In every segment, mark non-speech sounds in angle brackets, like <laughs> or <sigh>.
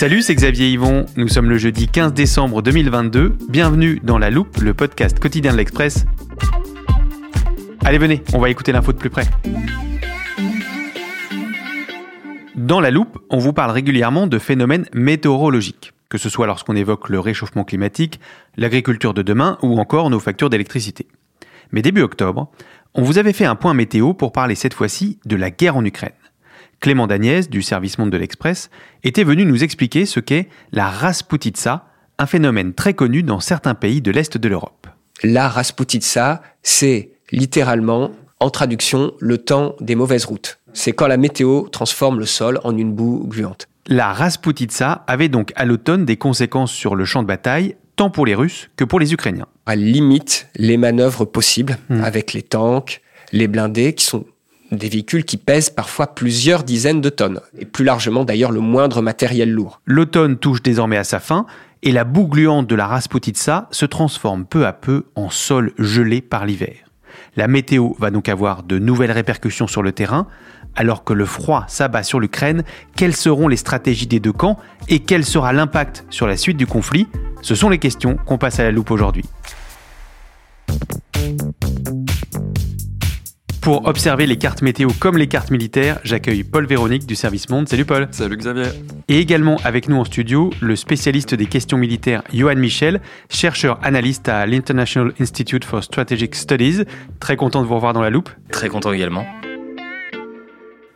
Salut, c'est Xavier Yvon. Nous sommes le jeudi 15 décembre 2022. Bienvenue dans La Loupe, le podcast quotidien de l'Express. Allez, venez, on va écouter l'info de plus près. Dans La Loupe, on vous parle régulièrement de phénomènes météorologiques, que ce soit lorsqu'on évoque le réchauffement climatique, l'agriculture de demain ou encore nos factures d'électricité. Mais début octobre, on vous avait fait un point météo pour parler cette fois-ci de la guerre en Ukraine. Clément Dagnès, du service Monde de l'Express, était venu nous expliquer ce qu'est la Rasputitsa, un phénomène très connu dans certains pays de l'Est de l'Europe. La Rasputitsa, c'est littéralement, en traduction, le temps des mauvaises routes. C'est quand la météo transforme le sol en une boue gluante. La Rasputitsa avait donc à l'automne des conséquences sur le champ de bataille, tant pour les Russes que pour les Ukrainiens. Elle limite les manœuvres possibles avec les tanks, les blindés, qui sont des véhicules qui pèsent parfois plusieurs dizaines de tonnes, et plus largement d'ailleurs le moindre matériel lourd. L'automne touche désormais à sa fin, et la boue gluante de la Rasputitsa se transforme peu à peu en sol gelé par l'hiver. La météo va donc avoir de nouvelles répercussions sur le terrain. Alors que le froid s'abat sur l'Ukraine, quelles seront les stratégies des deux camps et quel sera l'impact sur la suite du conflit? Ce sont les questions qu'on passe à la loupe aujourd'hui. Pour observer les cartes météo comme les cartes militaires, j'accueille Paul Véronique du service Monde. Salut Paul. Salut Xavier. Et également avec nous en studio, le spécialiste des questions militaires Johan Michel, chercheur analyste à l'International Institute for Strategic Studies. Très content de vous revoir dans la loupe. Très content également.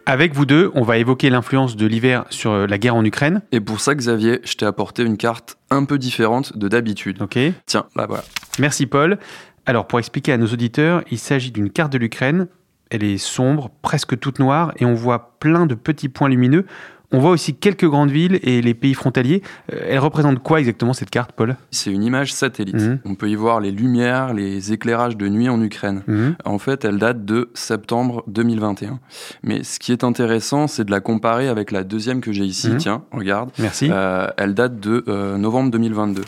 Avec vous deux, on va évoquer l'influence de l'hiver sur la guerre en Ukraine. Et pour ça, Xavier, je t'ai apporté une carte un peu différente de d'habitude. Ok. Tiens, là voilà. Merci Paul. Alors pour expliquer à nos auditeurs, il s'agit d'une carte de l'Ukraine. Elle est sombre, presque toute noire, et on voit plein de petits points lumineux. On voit aussi quelques grandes villes et les pays frontaliers. Euh, Elle représente quoi exactement cette carte, Paul? C'est une image satellite. Mhm. On peut y voir les lumières, les éclairages de nuit en Ukraine. Mhm. En fait, elle date de septembre 2021. Mais ce qui est intéressant, c'est de la comparer avec la deuxième que j'ai ici. Mhm. Tiens, regarde. Merci. Euh, elle date de euh, novembre 2022.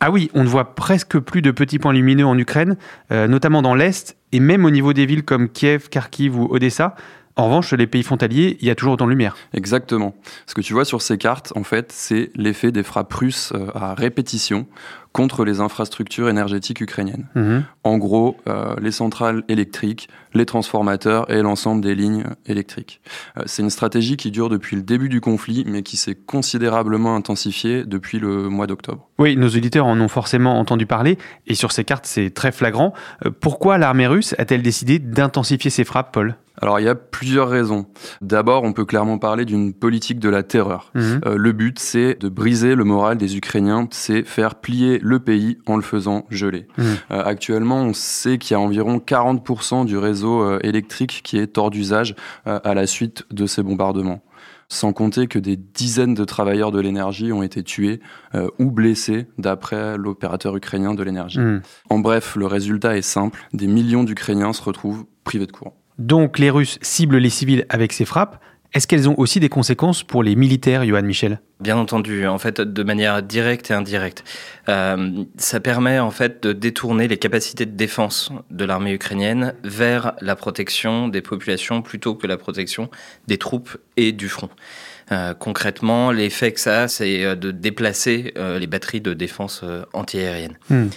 Ah oui, on ne voit presque plus de petits points lumineux en Ukraine, euh, notamment dans l'Est, et même au niveau des villes comme Kiev, Kharkiv ou Odessa. En revanche, les pays frontaliers, il y a toujours autant de lumière. Exactement. Ce que tu vois sur ces cartes, en fait, c'est l'effet des frappes russes euh, à répétition contre les infrastructures énergétiques ukrainiennes. Mhm. En gros, euh, les centrales électriques, les transformateurs et l'ensemble des lignes électriques. Euh, c'est une stratégie qui dure depuis le début du conflit, mais qui s'est considérablement intensifiée depuis le mois d'octobre. Oui, nos auditeurs en ont forcément entendu parler, et sur ces cartes, c'est très flagrant. Euh, pourquoi l'armée russe a-t-elle décidé d'intensifier ses frappes, Paul? Alors, il y a plusieurs raisons. D'abord, on peut clairement parler d'une politique de la terreur. Mhm. Euh, le but, c'est de briser le moral des Ukrainiens, c'est faire plier le pays en le faisant geler. Mhm. Euh, actuellement, on sait qu'il y a environ 40% du réseau euh, électrique qui est hors d'usage euh, à la suite de ces bombardements. Sans compter que des dizaines de travailleurs de l'énergie ont été tués euh, ou blessés d'après l'opérateur ukrainien de l'énergie. Mhm. En bref, le résultat est simple, des millions d'Ukrainiens se retrouvent privés de courant. Donc les Russes ciblent les civils avec ces frappes. Est-ce qu'elles ont aussi des conséquences pour les militaires, Johan Michel? Bien entendu, en fait, de manière directe et indirecte. Euh, ça permet en fait de détourner les capacités de défense de l'armée ukrainienne vers la protection des populations plutôt que la protection des troupes et du front. Euh, concrètement, l'effet que ça a, c'est euh, de déplacer euh, les batteries de défense antiaérienne. Hmm.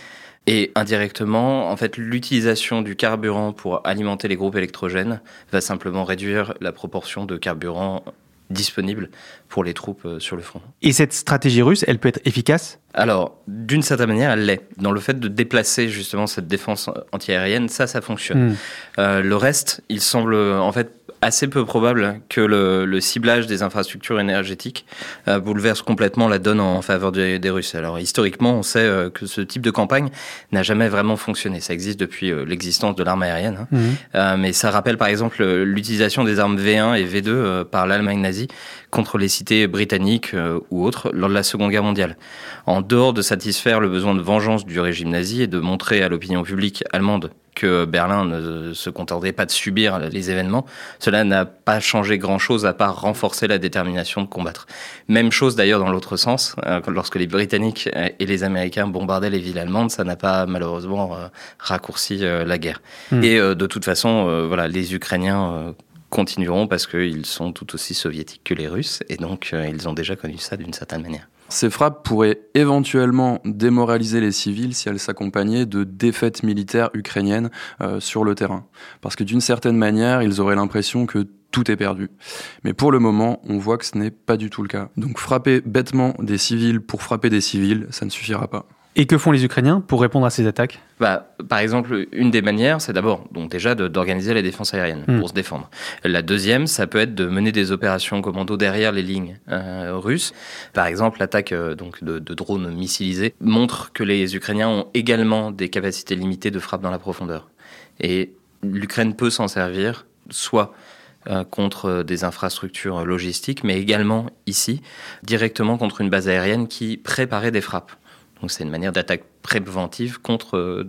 Et indirectement, en fait, l'utilisation du carburant pour alimenter les groupes électrogènes va simplement réduire la proportion de carburant disponible pour les troupes euh, sur le front. Et cette stratégie russe, elle peut être efficace? Alors, d'une certaine manière, elle l'est. Dans le fait de déplacer justement cette défense antiaérienne, ça, ça fonctionne. Hmm. Euh, le reste, il semble en fait assez peu probable que le, ciblage des infrastructures énergétiques euh, bouleverse complètement la donne en faveur des, Russes. Alors historiquement, on sait euh, que ce type de campagne n'a jamais vraiment fonctionné. Ça existe depuis euh, l'existence de l'arme aérienne, hein. mmh. mais ça rappelle par exemple l'utilisation des armes V1 et V2 par l'Allemagne nazie contre les cités britanniques ou autres lors de la Seconde Guerre mondiale. En dehors de satisfaire le besoin de vengeance du régime nazi et de montrer à l'opinion publique allemande que Berlin ne se contentait pas de subir les événements, cela n'a pas changé grand-chose à part renforcer la détermination de combattre. Même chose d'ailleurs dans l'autre sens, euh, lorsque les Britanniques et les Américains bombardaient les villes allemandes, ça n'a pas malheureusement euh, raccourci euh, la guerre. Hmm. Et de toute façon, voilà, les Ukrainiens continueront parce qu'ils sont tout aussi soviétiques que les Russes et donc ils ont déjà connu ça d'une certaine manière. Ces frappes pourraient éventuellement démoraliser les civils si elles s'accompagnaient de défaites militaires ukrainiennes euh, sur le terrain. Parce que d'une certaine manière, ils auraient l'impression que tout est perdu. Mais pour le moment, on voit que ce n'est pas du tout le cas. Donc frapper bêtement des civils pour frapper des civils, ça ne suffira pas. Et que font les Ukrainiens pour répondre à ces attaques? Bah, Par exemple, une des manières, c'est d'abord donc déjà d'organiser la défense aérienne hmm. pour se défendre. La deuxième, ça peut être de mener des opérations commando derrière les lignes euh, russes. Par exemple, l'attaque euh, donc de, de, drones missilisés montre que les Ukrainiens ont également des capacités limitées de frappe dans la profondeur. Et l'Ukraine peut s'en servir, soit euh, contre des infrastructures logistiques, mais également ici, directement contre une base aérienne qui préparait des frappes. Donc c'est une manière d'attaque préventive contre euh,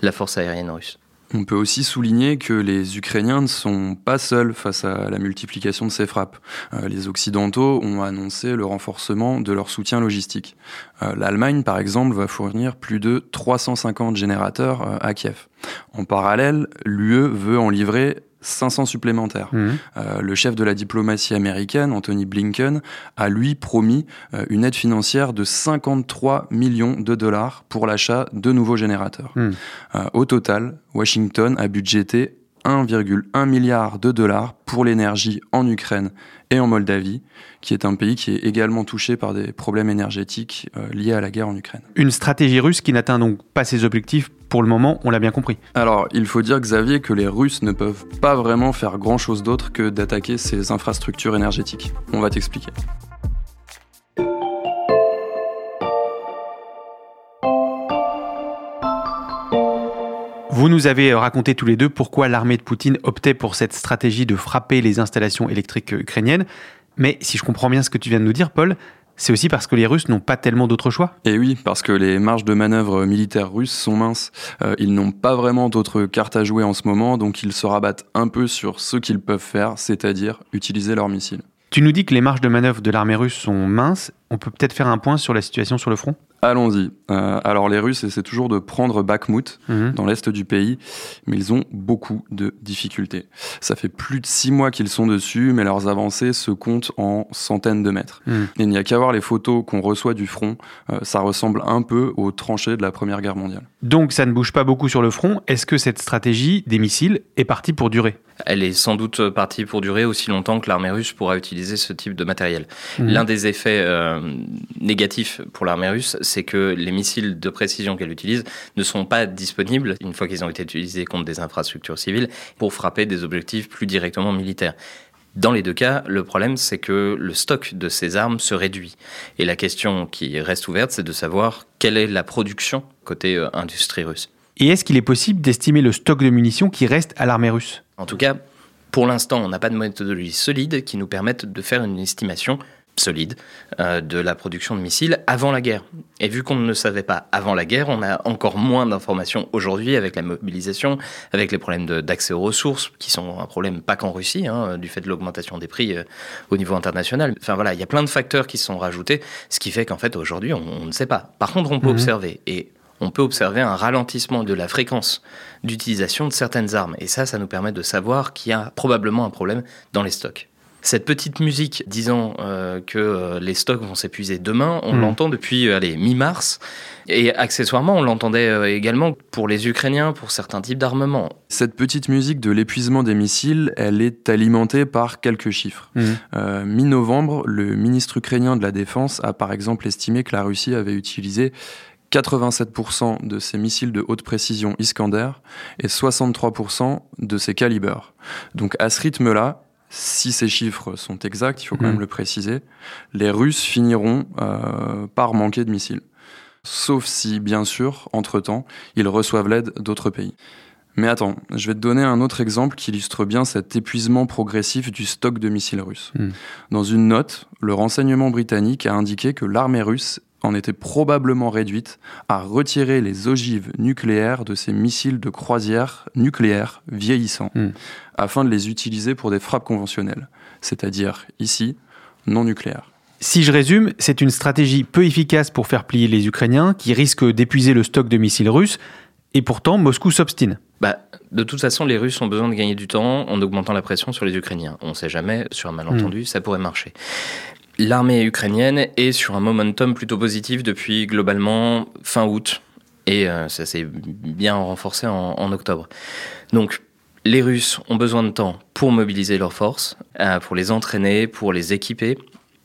la force aérienne russe. On peut aussi souligner que les Ukrainiens ne sont pas seuls face à la multiplication de ces frappes. Euh, les Occidentaux ont annoncé le renforcement de leur soutien logistique. Euh, L'Allemagne, par exemple, va fournir plus de 350 générateurs à Kiev. En parallèle, l'UE veut en livrer 500 supplémentaires. Mmh. Euh, le chef de la diplomatie américaine, Anthony Blinken, a lui promis euh, une aide financière de 53 millions de dollars pour l'achat de nouveaux générateurs. Mmh. Euh, au total, Washington a budgété 1,1 milliard de dollars pour l'énergie en Ukraine et en Moldavie, qui est un pays qui est également touché par des problèmes énergétiques euh, liés à la guerre en Ukraine. Une stratégie russe qui n'atteint donc pas ses objectifs pour le moment, on l'a bien compris. Alors, il faut dire, Xavier, que les Russes ne peuvent pas vraiment faire grand-chose d'autre que d'attaquer ces infrastructures énergétiques. On va t'expliquer. Vous nous avez raconté tous les deux pourquoi l'armée de Poutine optait pour cette stratégie de frapper les installations électriques ukrainiennes. Mais si je comprends bien ce que tu viens de nous dire, Paul, c'est aussi parce que les Russes n'ont pas tellement d'autres choix Et oui, parce que les marges de manœuvre militaires russes sont minces. Euh, ils n'ont pas vraiment d'autres cartes à jouer en ce moment, donc ils se rabattent un peu sur ce qu'ils peuvent faire, c'est-à-dire utiliser leurs missiles. Tu nous dis que les marges de manœuvre de l'armée russe sont minces. On peut peut-être faire un point sur la situation sur le front? Allons-y. Euh, alors les Russes essaient toujours de prendre Bakhmut mhm. dans l'est du pays, mais ils ont beaucoup de difficultés. Ça fait plus de six mois qu'ils sont dessus, mais leurs avancées se comptent en centaines de mètres. Mhm. il n'y a qu'à voir les photos qu'on reçoit du front, euh, ça ressemble un peu aux tranchées de la Première Guerre mondiale. Donc ça ne bouge pas beaucoup sur le front. Est-ce que cette stratégie des missiles est partie pour durer? Elle est sans doute partie pour durer aussi longtemps que l'armée russe pourra utiliser ce type de matériel. Mhm. L'un des effets euh, négatifs pour l'armée russe, c'est que les missiles de précision qu'elle utilise ne sont pas disponibles, une fois qu'ils ont été utilisés contre des infrastructures civiles, pour frapper des objectifs plus directement militaires. Dans les deux cas, le problème, c'est que le stock de ces armes se réduit. Et la question qui reste ouverte, c'est de savoir quelle est la production côté euh, industrie russe. Et est-ce qu'il est possible d'estimer le stock de munitions qui reste à l'armée russe? En tout cas, pour l'instant, on n'a pas de méthodologie solide qui nous permette de faire une estimation solide euh, de la production de missiles avant la guerre. Et vu qu'on ne le savait pas avant la guerre, on a encore moins d'informations aujourd'hui avec la mobilisation, avec les problèmes d'accès aux ressources, qui sont un problème pas qu'en Russie, hein, du fait de l'augmentation des prix euh, au niveau international. Enfin voilà, il y a plein de facteurs qui sont rajoutés, ce qui fait qu'en fait aujourd'hui on, ne sait pas. Par contre, on peut mhm. observer et on peut observer un ralentissement de la fréquence d'utilisation de certaines armes. Et ça, ça nous permet de savoir qu'il y a probablement un problème dans les stocks. Cette petite musique disant euh, que euh, les stocks vont s'épuiser demain, on hmm. l'entend depuis euh, allez, mi-mars. Et accessoirement, on l'entendait également pour les Ukrainiens, pour certains types d'armements. Cette petite musique de l'épuisement des missiles, elle est alimentée par quelques chiffres. Hmm. Mi-novembre, le ministre ukrainien de la Défense a par exemple estimé que la Russie avait utilisé 87% de ses missiles de haute précision Iskander et 63% de ses calibers. Donc à ce rythme-là, si ces chiffres sont exacts, il faut quand Mhm. même le préciser, les Russes finiront euh, par manquer de missiles. Sauf si, bien sûr, entre-temps, ils reçoivent l'aide d'autres pays. Mais attends, je vais te donner un autre exemple qui illustre bien cet épuisement progressif du stock de missiles russes. Mhm. Dans une note, le renseignement britannique a indiqué que l'armée russe en était probablement réduite à retirer les ogives nucléaires de ses missiles de croisière nucléaires vieillissants, Hmm. afin de les utiliser pour des frappes conventionnelles, c'est-à-dire ici non nucléaires. Si je résume, c'est une stratégie peu efficace pour faire plier les Ukrainiens qui risquent d'épuiser le stock de missiles russes, et pourtant Moscou s'obstine. Bah, de toute façon, les Russes ont besoin de gagner du temps en augmentant la pression sur les Ukrainiens. On ne sait jamais, sur un malentendu, ça pourrait marcher. L'armée ukrainienne est sur un momentum plutôt positif depuis globalement fin août. Et euh, ça s'est bien renforcé en, octobre. Donc, les Russes ont besoin de temps pour mobiliser leurs forces, euh, pour les entraîner, pour les équiper.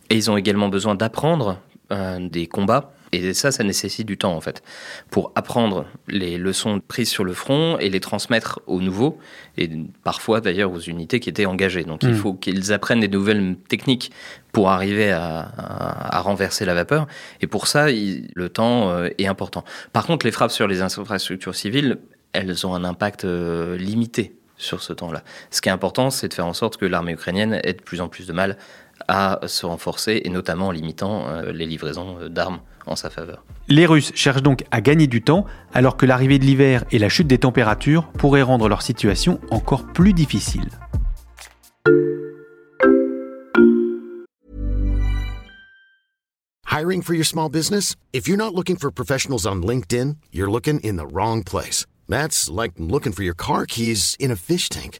Et ils ont également besoin d'apprendre euh, des combats. Et ça, ça nécessite du temps, en fait, pour apprendre les leçons prises sur le front et les transmettre aux nouveaux, et parfois d'ailleurs aux unités qui étaient engagées. Donc il Mm. faut qu'ils apprennent des nouvelles techniques pour arriver à, à- à renverser la vapeur. Et pour ça, il- le temps euh, est important. Par contre, les frappes sur les infrastructures civiles, elles ont un impact euh, limité sur ce temps-là. Ce qui est important, c'est de faire en sorte que l'armée ukrainienne ait de plus en plus de mal à se renforcer, et notamment en limitant euh, les livraisons d'armes en sa faveur. Les Russes cherchent donc à gagner du temps, alors que l'arrivée de l'hiver et la chute des températures pourraient rendre leur situation encore plus difficile. Hiring for your small business? If you're not looking for professionals on LinkedIn, you're looking in the wrong place. That's like looking for your car keys in a fish tank.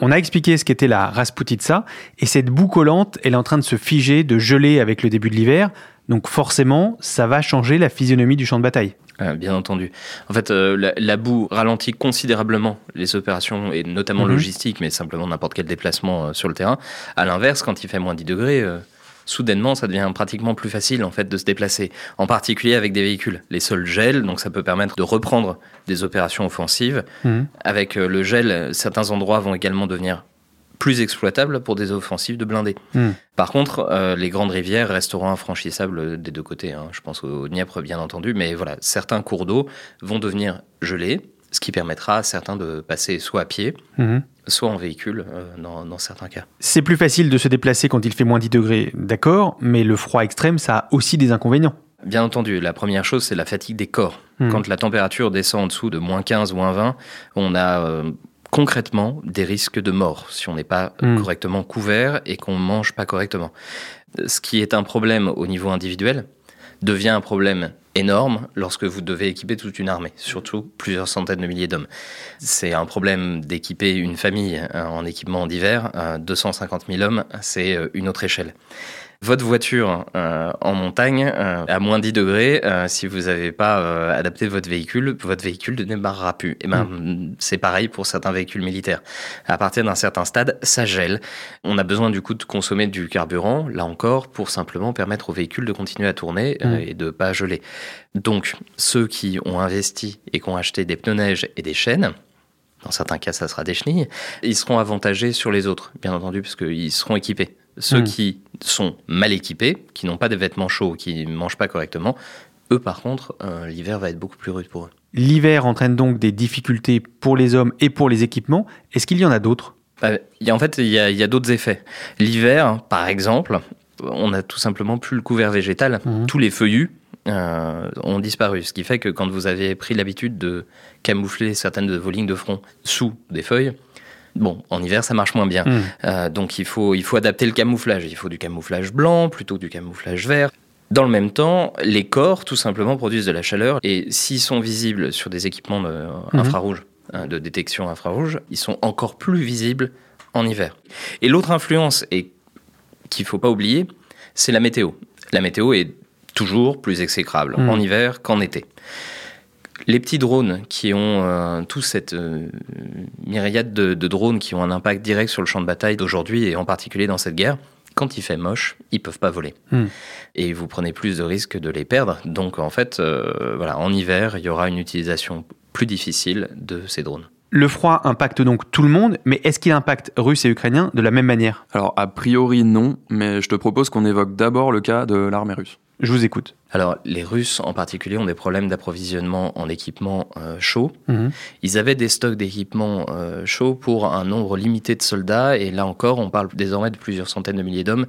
On a expliqué ce qu'était la Rasputitsa, et cette boue collante, elle est en train de se figer, de geler avec le début de l'hiver, donc forcément, ça va changer la physionomie du champ de bataille. Euh, bien entendu. En fait, euh, la, la boue ralentit considérablement les opérations, et notamment Mhm. logistiques, mais simplement n'importe quel déplacement euh, sur le terrain. À l'inverse, quand il fait moins 10 degrés, euh, soudainement, ça devient pratiquement plus facile en fait de se déplacer, en particulier avec des véhicules. Les sols gèlent, donc ça peut permettre de reprendre des opérations offensives. Mhm. Avec euh, le gel, certains endroits vont également devenir plus exploitables pour des offensives de blindés. Mhm. Par contre, euh, les grandes rivières resteront infranchissables des deux côtés. hein. Je pense au Dniepr, bien entendu, mais voilà, certains cours d'eau vont devenir gelés, ce qui permettra à certains de passer soit à pied, Mhm. soit en véhicule, euh, dans, dans certains cas. C'est plus facile de se déplacer quand il fait moins 10 degrés, d'accord, mais le froid extrême, ça a aussi des inconvénients. Bien entendu, la première chose, c'est la fatigue des corps. Mhm. Quand la température descend en dessous de moins 15, moins 20, on a euh, concrètement des risques de mort si on n'est pas Mhm. correctement couvert et qu'on ne mange pas correctement. Ce qui est un problème au niveau individuel devient un problème énorme lorsque vous devez équiper toute une armée, surtout plusieurs centaines de milliers d'hommes. C'est un problème d'équiper une famille euh, en équipement d'hiver. Euh, 250 000 hommes, c'est euh, une autre échelle. Votre voiture euh, en montagne, euh, à moins 10 degrés, euh, si vous n'avez pas euh, adapté votre véhicule, votre véhicule ne démarrera plus. Et ben, c'est pareil pour certains véhicules militaires. À partir d'un certain stade, ça gèle. On a besoin du coup de consommer du carburant, là encore, pour simplement permettre au véhicule de continuer à tourner euh, Mm. et de pas geler. Donc, ceux qui ont investi et qui ont acheté des pneus neige et des chaînes, dans certains cas, ça sera des chenilles, ils seront avantagés sur les autres, bien entendu, parce qu'ils seront équipés. Ceux Mm. qui sont mal équipés, qui n'ont pas des vêtements chauds, qui ne mangent pas correctement, eux, par contre, euh, l'hiver va être beaucoup plus rude pour eux. L'hiver entraîne donc des difficultés pour les hommes et pour les équipements. Est-ce qu'il y en a d'autres? Bah, en fait, il y a, d'autres effets. L'hiver, par exemple, on a tout simplement plus le couvert végétal. Mhm. Tous les feuillus euh, ont disparu. Ce qui fait que quand vous avez pris l'habitude de camoufler certaines de vos lignes de front sous des feuilles, bon, en hiver, ça marche moins bien. Mhm. Euh, donc il faut, il faut adapter le camouflage. Il faut du camouflage blanc plutôt que du camouflage vert. Dans le même temps, les corps, tout simplement, produisent de la chaleur. Et s'ils sont visibles sur des équipements de, Mhm. infrarouges, hein, de détection infrarouge, ils sont encore plus visibles en hiver. Et l'autre influence, et qu'il faut pas oublier, c'est la météo. La météo est toujours plus exécrable Mm. en hiver qu'en été. Les petits drones qui ont euh, toute cette euh, myriade de, de drones qui ont un impact direct sur le champ de bataille d'aujourd'hui et en particulier dans cette guerre, quand il fait moche, ils peuvent pas voler. Mm. Et vous prenez plus de risques de les perdre. Donc en fait, euh, voilà, en hiver, il y aura une utilisation plus difficile de ces drones. Le froid impacte donc tout le monde, mais est-ce qu'il impacte Russes et Ukrainiens de la même manière? Alors, a priori, non, mais je te propose qu'on évoque d'abord le cas de l'armée russe. Je vous écoute. Alors, les Russes en particulier ont des problèmes d'approvisionnement en équipement euh, chaud. Mhm. Ils avaient des stocks d'équipements euh, chauds pour un nombre limité de soldats, et là encore, on parle désormais de plusieurs centaines de milliers d'hommes.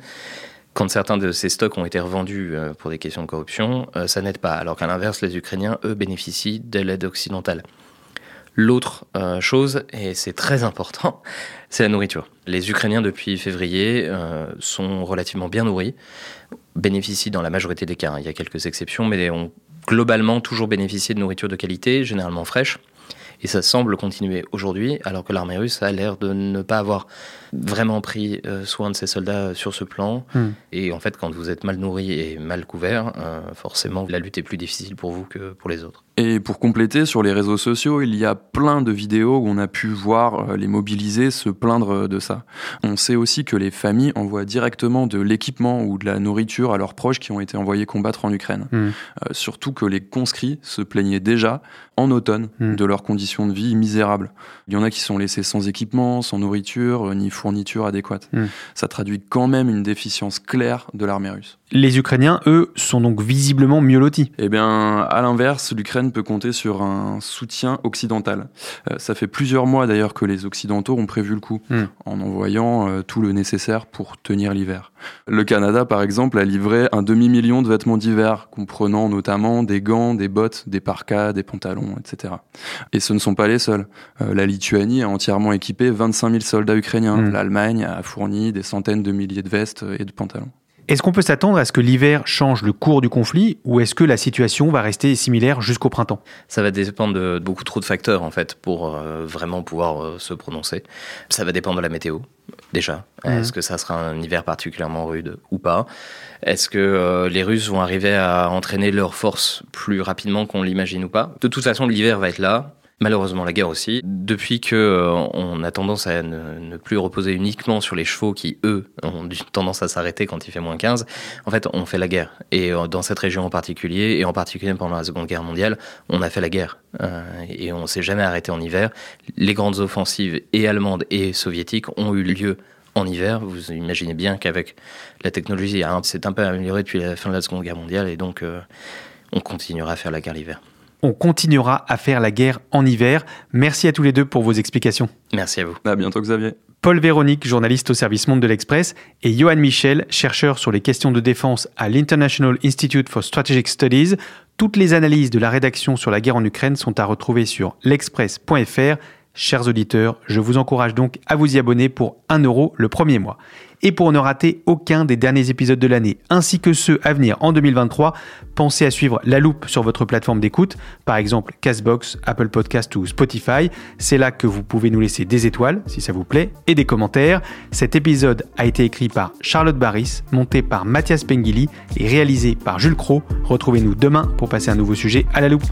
Quand certains de ces stocks ont été revendus euh, pour des questions de corruption, euh, ça n'aide pas. Alors qu'à l'inverse, les Ukrainiens, eux, bénéficient de l'aide occidentale. L'autre euh, chose, et c'est très important, <laughs> c'est la nourriture. Les Ukrainiens, depuis février, euh, sont relativement bien nourris, bénéficient dans la majorité des cas, hein, il y a quelques exceptions, mais ont globalement toujours bénéficié de nourriture de qualité, généralement fraîche. Et ça semble continuer aujourd'hui, alors que l'armée russe a l'air de ne pas avoir vraiment pris euh, soin de ses soldats sur ce plan. Hmm. Et en fait, quand vous êtes mal nourri et mal couvert, euh, forcément, la lutte est plus difficile pour vous que pour les autres. Et pour compléter, sur les réseaux sociaux, il y a plein de vidéos où on a pu voir euh, les mobilisés se plaindre de ça. On sait aussi que les familles envoient directement de l'équipement ou de la nourriture à leurs proches qui ont été envoyés combattre en Ukraine. Mm. Euh, surtout que les conscrits se plaignaient déjà en automne Mm. de leurs conditions de vie misérables. Il y en a qui sont laissés sans équipement, sans nourriture, euh, ni fourniture adéquate. Mm. Ça traduit quand même une déficience claire de l'armée russe. Les Ukrainiens, eux, sont donc visiblement mieux lotis. Eh bien, à l'inverse, l'Ukraine peut compter sur un soutien occidental. Euh, ça fait plusieurs mois d'ailleurs que les Occidentaux ont prévu le coup, Hmm. en envoyant euh, tout le nécessaire pour tenir l'hiver. Le Canada, par exemple, a livré un demi-million de vêtements d'hiver, comprenant notamment des gants, des bottes, des parkas, des pantalons, etc. Et ce ne sont pas les seuls. Euh, la Lituanie a entièrement équipé 25 000 soldats ukrainiens. Hmm. L'Allemagne a fourni des centaines de milliers de vestes et de pantalons. Est-ce qu'on peut s'attendre à ce que l'hiver change le cours du conflit ou est-ce que la situation va rester similaire jusqu'au printemps? Ça va dépendre de beaucoup trop de facteurs en fait pour euh, vraiment pouvoir euh, se prononcer. Ça va dépendre de la météo déjà. Mhm. Est-ce que ça sera un hiver particulièrement rude ou pas? Est-ce que euh, les Russes vont arriver à entraîner leurs forces plus rapidement qu'on l'imagine ou pas? De toute façon, l'hiver va être là. Malheureusement, la guerre aussi. Depuis que euh, on a tendance à ne, ne plus reposer uniquement sur les chevaux qui, eux, ont tendance à s'arrêter quand il fait moins 15, en fait, on fait la guerre. Et euh, dans cette région en particulier, et en particulier pendant la Seconde Guerre mondiale, on a fait la guerre. Euh, et on s'est jamais arrêté en hiver. Les grandes offensives, et allemandes et soviétiques, ont eu lieu en hiver. Vous imaginez bien qu'avec la technologie, hein, c'est un peu amélioré depuis la fin de la Seconde Guerre mondiale, et donc on continuera à faire la guerre l'hiver. On continuera à faire la guerre en hiver. Merci à tous les deux pour vos explications. Merci à vous. À bientôt, Xavier. Paul Véronique, journaliste au service Monde de l'Express, et Johan Michel, chercheur sur les questions de défense à l'International Institute for Strategic Studies. Toutes les analyses de la rédaction sur la guerre en Ukraine sont à retrouver sur l'express.fr. Chers auditeurs, je vous encourage donc à vous y abonner pour 1 euro le premier mois. Et pour ne rater aucun des derniers épisodes de l'année, ainsi que ceux à venir en 2023, pensez à suivre La Loupe sur votre plateforme d'écoute, par exemple Castbox, Apple Podcast ou Spotify. C'est là que vous pouvez nous laisser des étoiles, si ça vous plaît, et des commentaires. Cet épisode a été écrit par Charlotte Barris, monté par Mathias Pengili et réalisé par Jules Cro. Retrouvez-nous demain pour passer un nouveau sujet à La Loupe.